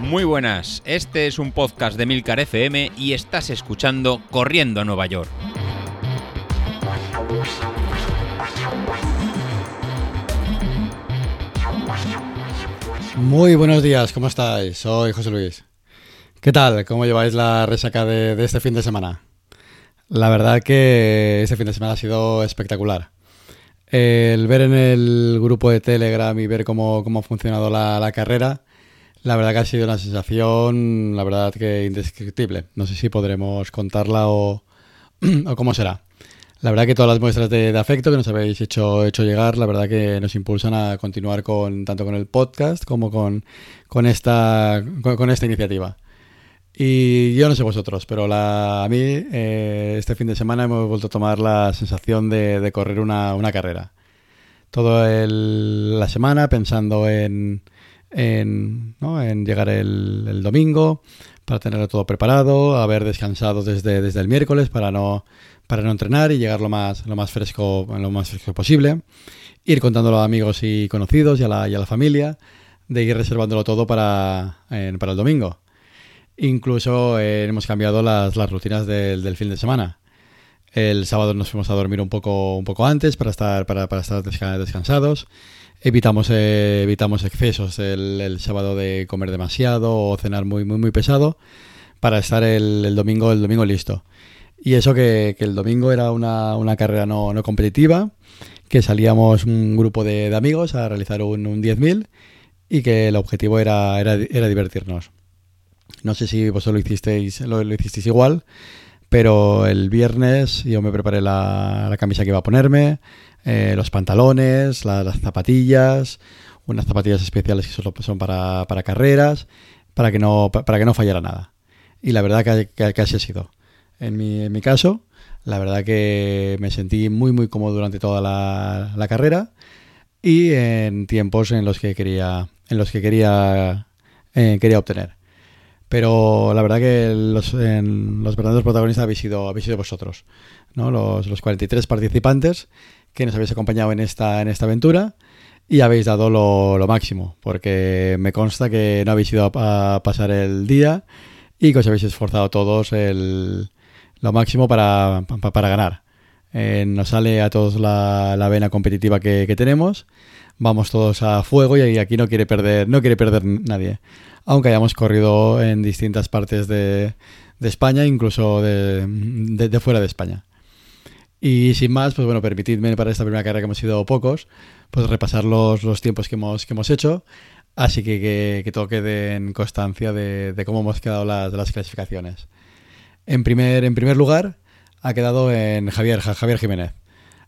Muy buenas, este es un podcast de Milcar FM y estás escuchando Corriendo a Nueva York. Muy buenos días, ¿cómo estáis? Soy José Luis. ¿Qué tal? ¿Cómo lleváis la resaca de, este fin de semana? La verdad que este fin de semana ha sido espectacular. El ver en el grupo de Telegram y ver cómo, ha funcionado la, carrera, la verdad que ha sido una sensación, la verdad que indescriptible. No sé si podremos contarla o, o cómo será. La verdad que todas las muestras de, afecto que nos habéis hecho, hecho llegar, la verdad que nos impulsan a continuar con tanto con el podcast como con, con, esta, con, esta iniciativa. Y yo no sé vosotros, pero la, a mí eh, este fin de semana hemos vuelto a tomar la sensación de, correr una, carrera. Toda la semana pensando en, en, en llegar el, domingo, para tenerlo todo preparado, haber descansado desde, el miércoles para no para no entrenar y llegar lo más, lo más, fresco, lo más fresco posible. Ir contándolo a amigos y conocidos y a la, y a la familia, de ir reservándolo todo para el domingo. Incluso eh, hemos cambiado las, las rutinas del, del, fin de semana. El sábado nos fuimos a dormir un poco, un poco antes para estar, para, para estar descansados. Evitamos, eh, evitamos excesos el, sábado de comer demasiado o cenar muy, muy, muy pesado para estar el, domingo, el domingo listo. Y eso que, el domingo era una, carrera no, competitiva, que salíamos un grupo de, amigos a realizar un, un 10.000 y que el objetivo era, era, divertirnos. No sé si vosotros lo hicisteis, lo, hicisteis igual, pero el viernes yo me preparé la, camisa que iba a ponerme, eh, los pantalones, las zapatillas, unas zapatillas especiales que solo son para, carreras, para que, no, para que no fallara nada. Y la verdad que, que, que así ha sido en mi, en mi caso. La verdad que me sentí muy muy cómodo durante toda la, carrera y en tiempos en los que quería en los que quería eh, quería obtener. Pero la verdad que los, los verdaderos protagonistas habéis sido, habéis sido vosotros, ¿no? los, los 43 participantes que nos habéis acompañado en esta, en esta aventura y habéis dado lo, lo máximo, porque me consta que no habéis ido a, pasar el día y que os habéis esforzado todos el, lo máximo para, para, ganar. Eh, nos sale a todos la, la vena competitiva que, tenemos. Vamos todos a fuego y aquí no quiere perder, no quiere perder nadie. Aunque hayamos corrido en distintas partes de, de España, incluso de, de, fuera de España. Y sin más, pues bueno, permitidme para esta primera carrera que hemos sido pocos, pues repasar los, los tiempos que hemos, que hemos hecho. Así que, que, todo quede en constancia de, de cómo hemos quedado las, las clasificaciones. En primer, en primer lugar, ha quedado en Javier, Javier Jiménez.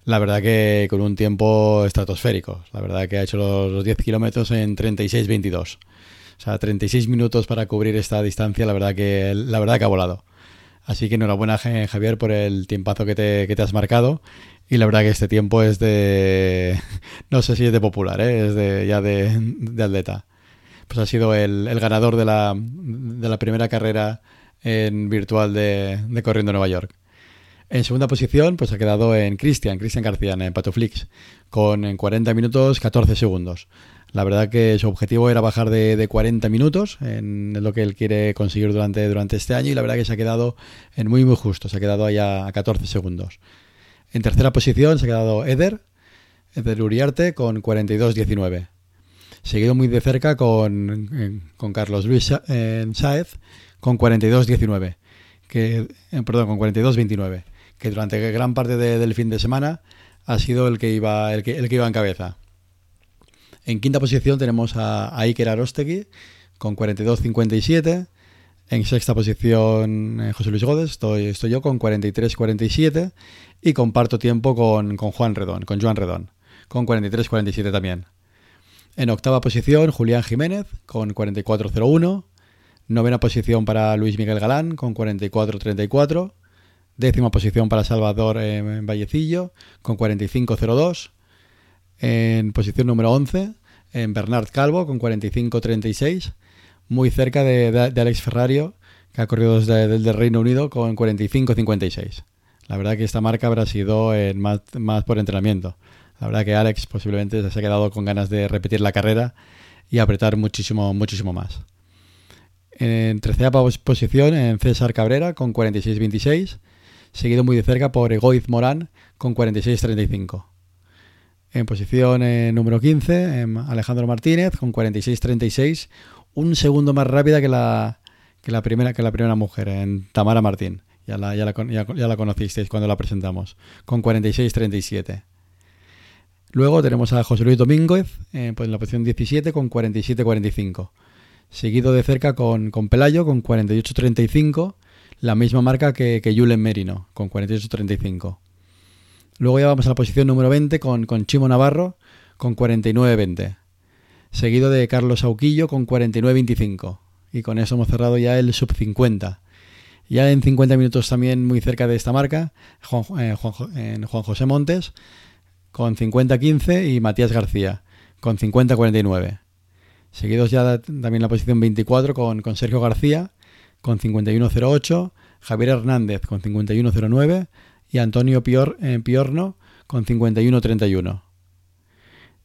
La verdad que con un tiempo estratosférico. La verdad que ha hecho los, 10 kilómetros en 36-22. O sea, 36 minutos para cubrir esta distancia, la verdad que, la verdad que ha volado. Así que enhorabuena, Javier, por el tiempazo que te, que te has marcado. Y la verdad que este tiempo es de. No sé si es de popular, ¿eh? es de, ya de, de atleta. Pues ha sido el, ganador de la, de la primera carrera en virtual de, Corriendo Nueva York. En segunda posición, pues ha quedado en Cristian, Cristian García, en Patoflix, con en 40 minutos 14 segundos. La verdad que su objetivo era bajar de, de 40 minutos, en lo que él quiere conseguir durante, durante este año, y la verdad que se ha quedado en muy muy justo, se ha quedado allá a 14 segundos. En tercera posición se ha quedado Eder, Eder Uriarte, con 42-19. Seguido muy de cerca con, con Carlos Luis Sáez, con 42-19, que, eh, perdón, con 42-29, que durante gran parte del fin de semana ha sido el que iba, el que, iba en cabeza. En quinta posición tenemos a, Iker Arostegui con 42-57. En sexta posición eh, José Luis Godes, estoy, estoy yo con 43-47 y comparto tiempo con, con, Juan Redón, con Juan Redón, con 43-47 también. En octava posición Julián Jiménez con 44-01. Novena posición para Luis Miguel Galán con 44-34. Décima posición para Salvador eh, Vallecillo con 45-02. En posición número 11, en Bernard Calvo con 45-36. Muy cerca de, Alex Ferrario, que ha corrido desde el Reino Unido con 45-56. La verdad que esta marca habrá sido más, más por entrenamiento. La verdad que Alex posiblemente se ha quedado con ganas de repetir la carrera y apretar muchísimo, muchísimo más. En tercera posición en César Cabrera con 46-26, seguido muy de cerca por Egoiz Morán con 46-35. En posición eh, número 15, Alejandro Martínez con 46-36, un segundo más rápida que la, que la, primera, que la primera mujer, en Tamara Martín. Ya la, ya la, ya la conocisteis cuando la presentamos, con 46-37. Luego tenemos a José Luis Domínguez eh, pues en la posición 17 con 47-45. Seguido de cerca con, con Pelayo con 48-35, la misma marca que, que Julen Merino, con 48-35. Luego ya vamos a la posición número 20 con, con Chimo Navarro con 49-20. Seguido de Carlos Auquillo con 49-25. Y con eso hemos cerrado ya el sub 50. Ya en 50 minutos también muy cerca de esta marca, Juan, eh, Juan, José Montes con 50-15 y Matías García con 50-49. Seguidos ya también la posición 24 con, con Sergio García con 51-08, Javier Hernández con 51-09 y Antonio eh, Piorno con 51-31.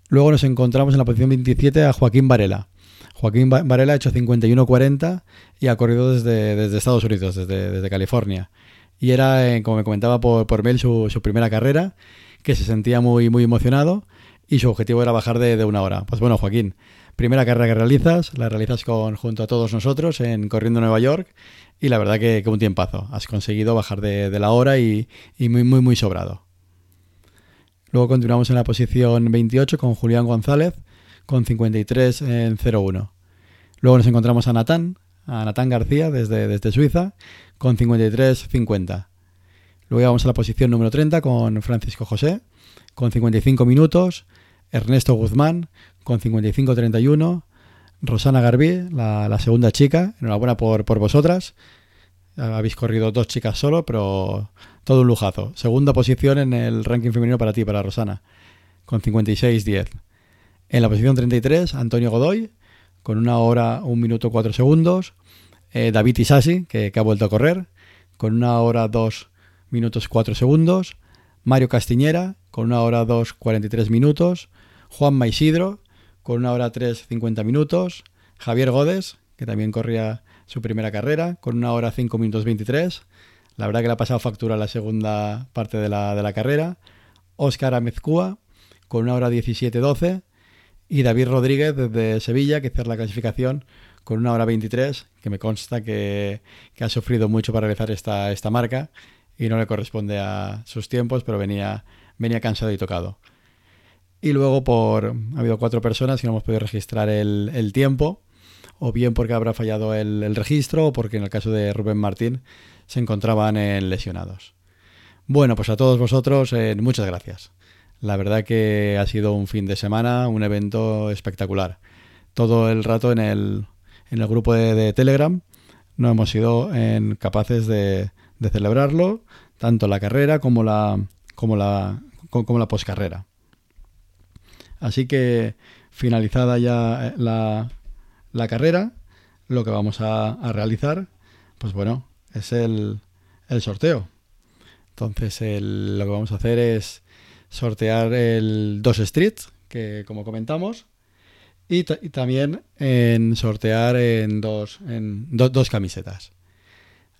Luego nos encontramos en la posición 27 a Joaquín Varela. Joaquín Varela ha hecho 51-40 y ha corrido desde, Estados Unidos, desde, desde, California. Y era, eh, como me comentaba por, por mail, su, su, primera carrera, que se sentía muy, muy emocionado y su objetivo era bajar de, de, una hora. Pues bueno, Joaquín, primera carrera que realizas, la realizas con, junto a todos nosotros en Corriendo Nueva York y la verdad que, que un tiempazo. Has conseguido bajar de, la hora y, y, muy, muy, muy sobrado. Luego continuamos en la posición 28 con Julián González con 53 en 01. Luego nos encontramos a Natán, a Natán García desde, desde Suiza con 53-50. Luego vamos a la posición número 30 con Francisco José con 55 minutos, Ernesto Guzmán con 55-31, Rosana Garbí, la, segunda chica, enhorabuena por, por vosotras. Habéis corrido dos chicas solo, pero todo un lujazo. Segunda posición en el ranking femenino para ti, para Rosana, con 56-10. En la posición 33, Antonio Godoy, con una hora, un minuto, cuatro segundos. Eh, David Isasi, que, ha vuelto a correr, con una hora, dos minutos, cuatro segundos. Mario Castiñera, con una hora, dos, 43 minutos. Juan Maisidro, con una hora 3, 50 minutos. Javier Godes, que también corría su primera carrera, con una hora 5 minutos 23. La verdad que le ha pasado factura la segunda parte de la, de la carrera. Óscar Amezcúa, con una hora 17-12. Y David Rodríguez desde Sevilla, que cierra la clasificación con una hora 23, que me consta que, que, ha sufrido mucho para realizar esta, esta marca y no le corresponde a sus tiempos, pero venía, venía cansado y tocado. Y luego por ha habido cuatro personas que no hemos podido registrar el, tiempo, o bien porque habrá fallado el, registro, o porque en el caso de Rubén Martín se encontraban en lesionados. Bueno, pues a todos vosotros, eh, muchas gracias. La verdad que ha sido un fin de semana, un evento espectacular. Todo el rato en el, en el grupo de, Telegram no hemos sido capaces de, de, celebrarlo, tanto la carrera como la, como la, como la poscarrera. Así que finalizada ya eh, la, la carrera, lo que vamos a, realizar, pues bueno, es el, el sorteo. Entonces lo que vamos a hacer es sortear el dos streets, que como comentamos, y, y también en sortear en dos, en do dos camisetas.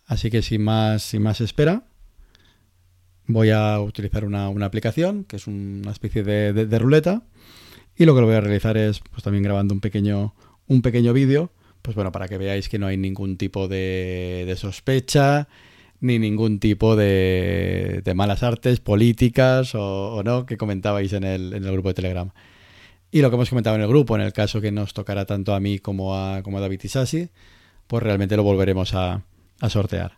Así que sin más, sin más espera, voy a utilizar una, una aplicación que es una especie de, de, ruleta y lo que lo voy a realizar es pues también grabando un pequeño, un pequeño vídeo pues bueno, para que veáis que no hay ningún tipo de, de sospecha ni ningún tipo de, de malas artes políticas o, o, no que comentabais en el, en el grupo de Telegram. Y lo que hemos comentado en el grupo, en el caso que nos tocará tanto a mí como a, como a David Isasi, pues realmente lo volveremos a, a sortear.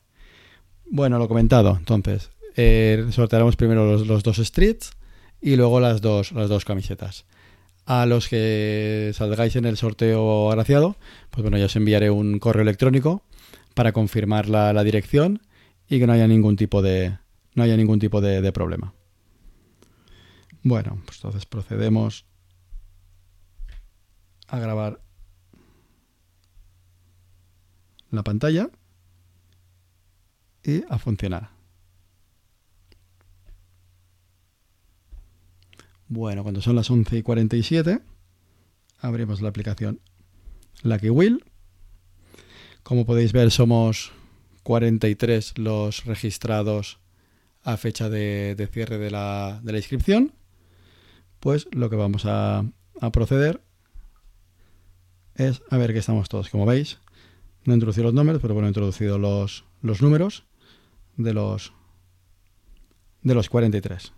Bueno, lo comentado, entonces, eh, sortearemos primero los, dos streets y luego las dos, las dos camisetas. A los que salgáis en el sorteo agraciado, pues bueno, ya os enviaré un correo electrónico para confirmar la, dirección y que no haya ningún tipo de, no haya ningún tipo de problema. Bueno, pues entonces procedemos a grabar la pantalla y a funcionar. Bueno, cuando son las 11 y 47, abrimos la aplicación Lucky Wheel. Como podéis ver, somos 43 los registrados a fecha de, cierre de la, inscripción. Pues lo que vamos a, proceder es a ver que estamos todos. Como veis, no he introducido los nombres, pero bueno, he introducido los, los números de los, de los 43.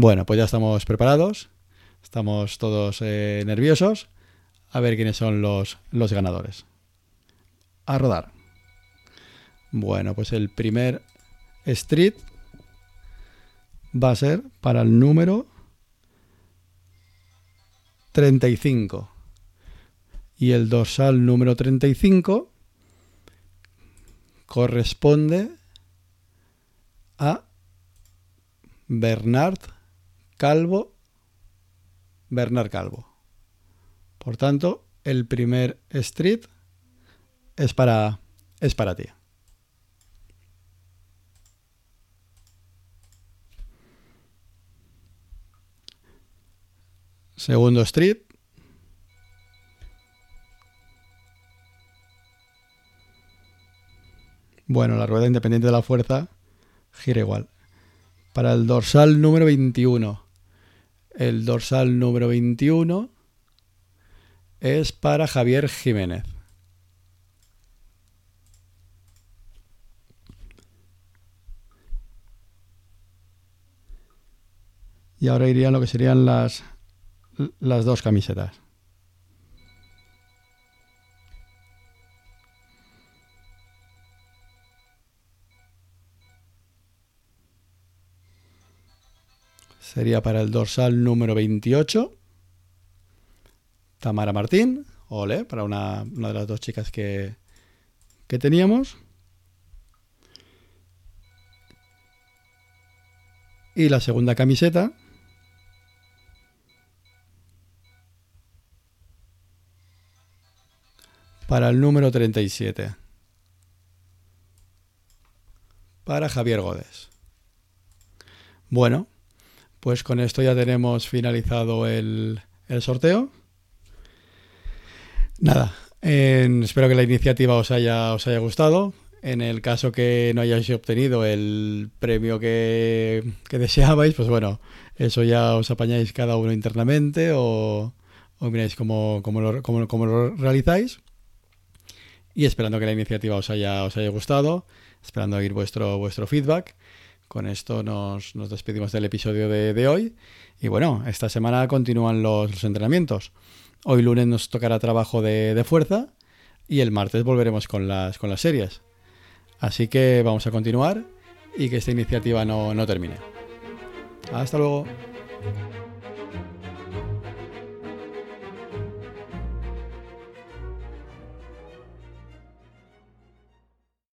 Bueno, pues ya estamos preparados, estamos todos eh, nerviosos, a ver quiénes son los, los ganadores. A rodar. Bueno, pues el primer street va a ser para el número 35. Y el dorsal número 35 corresponde a Bernard Calvo, Bernard Calvo. Por tanto, el primer street es para, es para ti. Segundo street. Bueno, la rueda independiente de la fuerza gira igual. Para el dorsal número 21 el dorsal número 21 es para Javier Jiménez. Y ahora irían lo que serían las, las dos camisetas. Sería para el dorsal número 28. Tamara Martín, ole, para una, de las dos chicas que, que teníamos. Y la segunda camiseta. Para el número 37. Para Javier Godes. Bueno, pues con esto ya tenemos finalizado el, sorteo. Nada, espero que la iniciativa os haya, os haya gustado. En el caso que no hayáis obtenido el premio que, deseabais, pues bueno, eso ya os apañáis cada uno internamente o, o miráis cómo, lo, realizáis. Y esperando que la iniciativa os haya, os haya gustado, esperando oír vuestro, vuestro feedback. Con esto nos, despedimos del episodio de, hoy. Y bueno, esta semana continúan los, entrenamientos. Hoy lunes nos tocará trabajo de, fuerza y el martes volveremos con las, con las series. Así que vamos a continuar y que esta iniciativa no, no termine. Hasta luego.